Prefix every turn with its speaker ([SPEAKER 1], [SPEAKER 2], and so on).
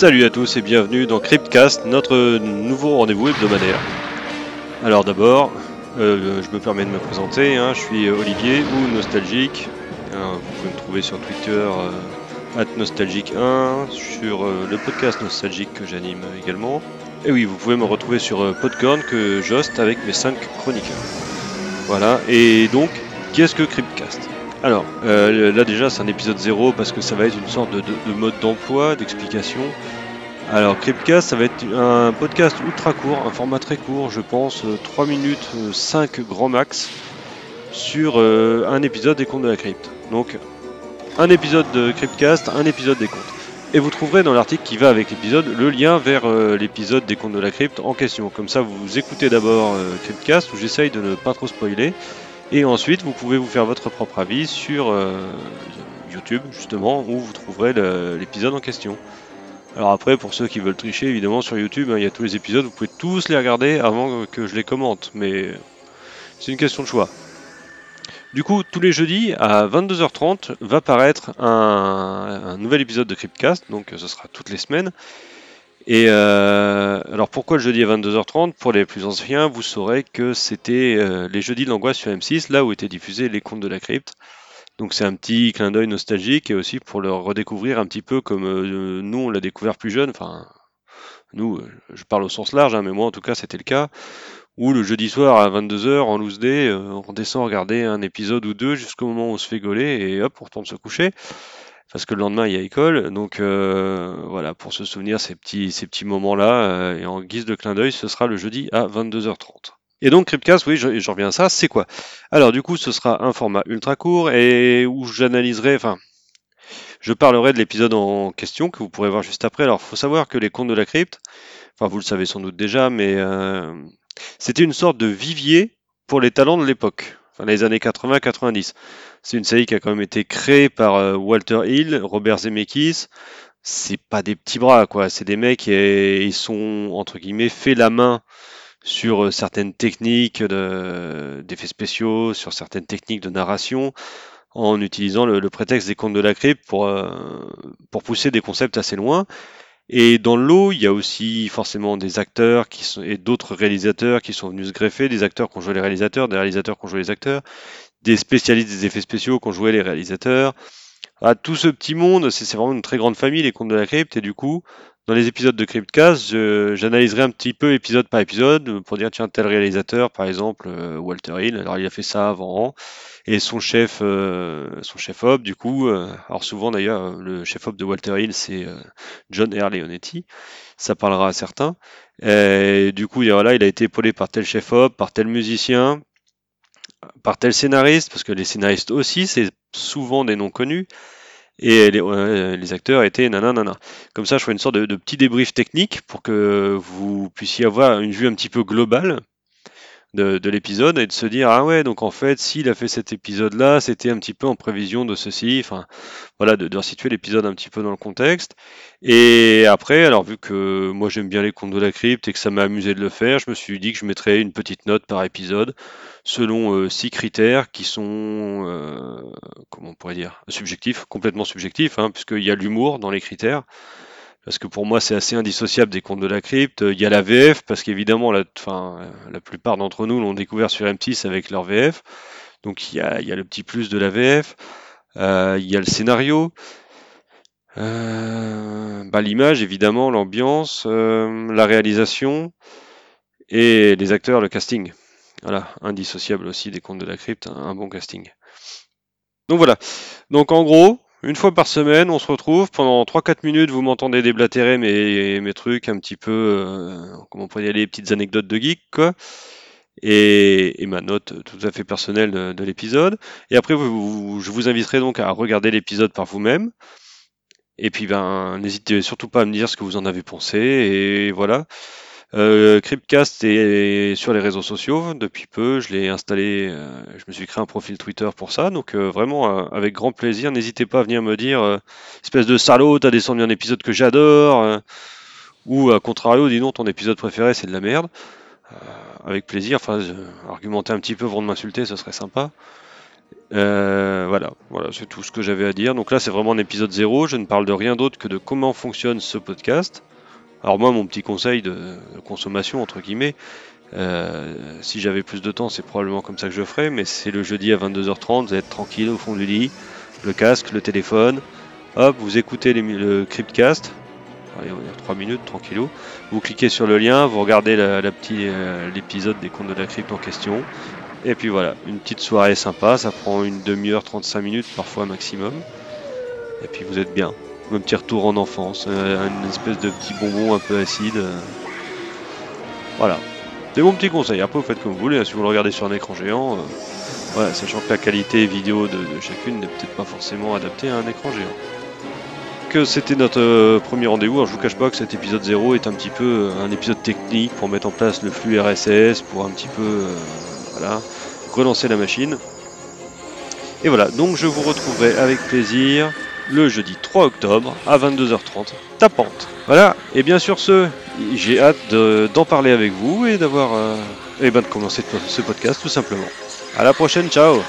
[SPEAKER 1] Salut à tous et bienvenue dans Cryptcast, notre nouveau rendez-vous hebdomadaire. Alors d'abord, euh, je me permets de me présenter, hein, je suis Olivier ou Nostalgique. Vous pouvez me trouver sur Twitter euh, nostalgique1, sur euh, le podcast Nostalgique que j'anime également. Et oui, vous pouvez me retrouver sur euh, Podcorn que j'hoste avec mes 5 chroniqueurs. Voilà, et donc, qu'est-ce que Cryptcast? Alors, euh, là déjà c'est un épisode 0 parce que ça va être une sorte de, de- de mode d'emploi, d'explication. Alors Cryptcast ça va être un podcast ultra court, un format très court, je pense, euh, 3 minutes, euh, 5 grand max, sur euh, un épisode des contes de la crypte. Donc un épisode de Cryptcast, un épisode des contes. Et vous trouverez dans l'article qui va avec l'épisode le lien vers euh, l'épisode des contes de la crypte en question. Comme ça vous écoutez d'abord euh, Cryptcast où j'essaye de ne pas trop spoiler. Et ensuite, vous pouvez vous faire votre propre avis sur euh, YouTube, justement, où vous trouverez l'épisode en question. Alors après, pour ceux qui veulent tricher, évidemment, sur YouTube, hein, il y a tous les épisodes, vous pouvez tous les regarder avant que je les commente, mais c'est une question de choix. Du coup, tous les jeudis, à 22h30, va paraître un, un nouvel épisode de Cryptcast, donc ce sera toutes les semaines. Et euh, alors pourquoi le jeudi à 22h30 Pour les plus anciens, vous saurez que c'était euh, les jeudis de l'angoisse sur M6, là où étaient diffusés les contes de la crypte. Donc c'est un petit clin d'œil nostalgique et aussi pour le redécouvrir un petit peu comme euh, nous on l'a découvert plus jeune. Enfin, nous, euh, je parle au sens large, hein, mais moi en tout cas c'était le cas. Où le jeudi soir à 22h en loose day, on descend regarder un épisode ou deux jusqu'au moment où on se fait gauler et hop, on retourne se coucher parce que le lendemain il y a école. Donc euh, voilà, pour se souvenir ces petits, ces petits moments-là, euh, et en guise de clin d'œil, ce sera le jeudi à 22h30. Et donc Cryptcast, oui, je, je reviens à ça, c'est quoi? Alors du coup, ce sera un format ultra court et où j'analyserai, enfin, je parlerai de l'épisode en question que vous pourrez voir juste après. Alors, faut savoir que les contes de la crypte, enfin, vous le savez sans doute déjà, mais euh, c'était une sorte de vivier pour les talents de l'époque, enfin les années 80-90. C'est une série qui a quand même été créée par euh, Walter Hill, Robert Zemeckis. C'est pas des petits bras, quoi. C'est des mecs et ils sont entre guillemets fait la main sur euh, certaines techniques de- d'effets spéciaux, sur certaines techniques de narration, en utilisant le, le prétexte des contes de la crypte pour, euh, pour pousser des concepts assez loin. Et dans le lot, il y a aussi forcément des acteurs qui sont, et d'autres réalisateurs qui sont venus se greffer, des acteurs qui ont joué les réalisateurs, des réalisateurs qui ont joué les acteurs, des spécialistes des effets spéciaux qui ont joué les réalisateurs. Ah, tout ce petit monde, c'est vraiment une très grande famille, les contes de la crypte, et du coup, dans les épisodes de Cryptcast, j'analyserai un petit peu épisode par épisode pour dire, tiens, tel réalisateur, par exemple, euh, Walter Hill, alors il a fait ça avant, et son chef, euh, son chef op, du coup, euh, alors souvent d'ailleurs, euh, le chef op de Walter Hill, c'est euh, John R. Leonetti, ça parlera à certains. Et du coup, voilà, il a été épaulé par tel chef op, par tel musicien, par tel scénariste, parce que les scénaristes aussi, c'est souvent des noms connus, et les, euh, les acteurs étaient nanana. Comme ça, je ferai une sorte de petit débrief technique pour que vous puissiez avoir une vue un petit peu globale de, de l'épisode et de se dire ah ouais donc en fait s'il a fait cet épisode là c'était un petit peu en prévision de ceci enfin voilà de, de l'épisode un petit peu dans le contexte. Et après alors vu que moi j'aime bien les contes de la crypte et que ça m'a amusé de le faire je me suis dit que je mettrais une petite note par épisode selon euh, six critères qui sont euh, comment on pourrait dire subjectifs complètement subjectifs hein, puisqu'il y a l'humour dans les critères parce que pour moi c'est assez indissociable des contes de la crypte. Il y a la VF, parce qu'évidemment la, la plupart d'entre nous l'ont découvert sur M6 avec leur VF. Donc il y a, il y a le petit plus de la VF. Euh, il y a le scénario. Euh, bah, l'image évidemment, l'ambiance, euh, la réalisation et les acteurs, le casting. Voilà, indissociable aussi des contes de la crypte, un bon casting. Donc voilà. Donc en gros, une fois par semaine, on se retrouve. Pendant 3-4 minutes, vous m'entendez déblatérer mes, mes trucs un petit peu, euh, comment on pourrait dire, les petites anecdotes de geek, quoi. Et, ma note tout à fait personnelle de, de l'épisode. Et après, vous- je vous inviterai donc à regarder l'épisode par vous-même. Et puis, ben, n'hésitez surtout pas à me dire ce que vous en avez pensé. Et voilà. Euh, Cryptcast est sur les réseaux sociaux depuis peu. Je l'ai installé, euh, je me suis créé un profil Twitter pour ça. Donc euh, vraiment euh, avec grand plaisir. N'hésitez pas à venir me dire, espèce de salaud, t'as descendu un épisode que j'adore, ou à contrario, dis non, ton épisode préféré c'est de la merde. Avec plaisir. Enfin, argumenter un petit peu avant de m'insulter, ce serait sympa. Voilà, voilà c'est tout ce que j'avais à dire. Donc là, c'est vraiment un épisode zéro. Je ne parle de rien d'autre que de comment fonctionne ce podcast. Alors moi, mon petit conseil de consommation, entre guillemets, euh, si j'avais plus de temps, c'est probablement comme ça que je ferais, mais c'est le jeudi à 22h30, vous êtes tranquille au fond du lit, le casque, le téléphone, hop, vous écoutez le Cryptcast, allez, on va dire 3 minutes, tranquillou, vous cliquez sur le lien, vous regardez euh, l'épisode des comptes de la crypte en question, et puis voilà, une petite soirée sympa, ça prend une demi-heure, 35 minutes, parfois maximum, et puis vous êtes bien. Un petit retour en enfance, euh, une espèce de petit bonbon un peu acide. Voilà, c'est mon petit conseil. Après, vous faites comme vous voulez. Hein. Si vous le regardez sur un écran géant, euh, sachant que la qualité vidéo de, chacune n'est peut-être pas forcément adaptée à un écran géant. Que c'était notre euh, premier rendez-vous. Je vous cache pas que cet épisode 0 est un petit peu euh, un épisode technique pour mettre en place le flux RSS, pour un petit peu voilà, relancer la machine. Et voilà, donc je vous retrouverai avec plaisir le jeudi 3 octobre à 22h30, tapante. Voilà, et bien sûr ce, j'ai hâte d'en parler avec vous et d'avoir, euh, et ben de commencer ce podcast tout simplement. À la prochaine, ciao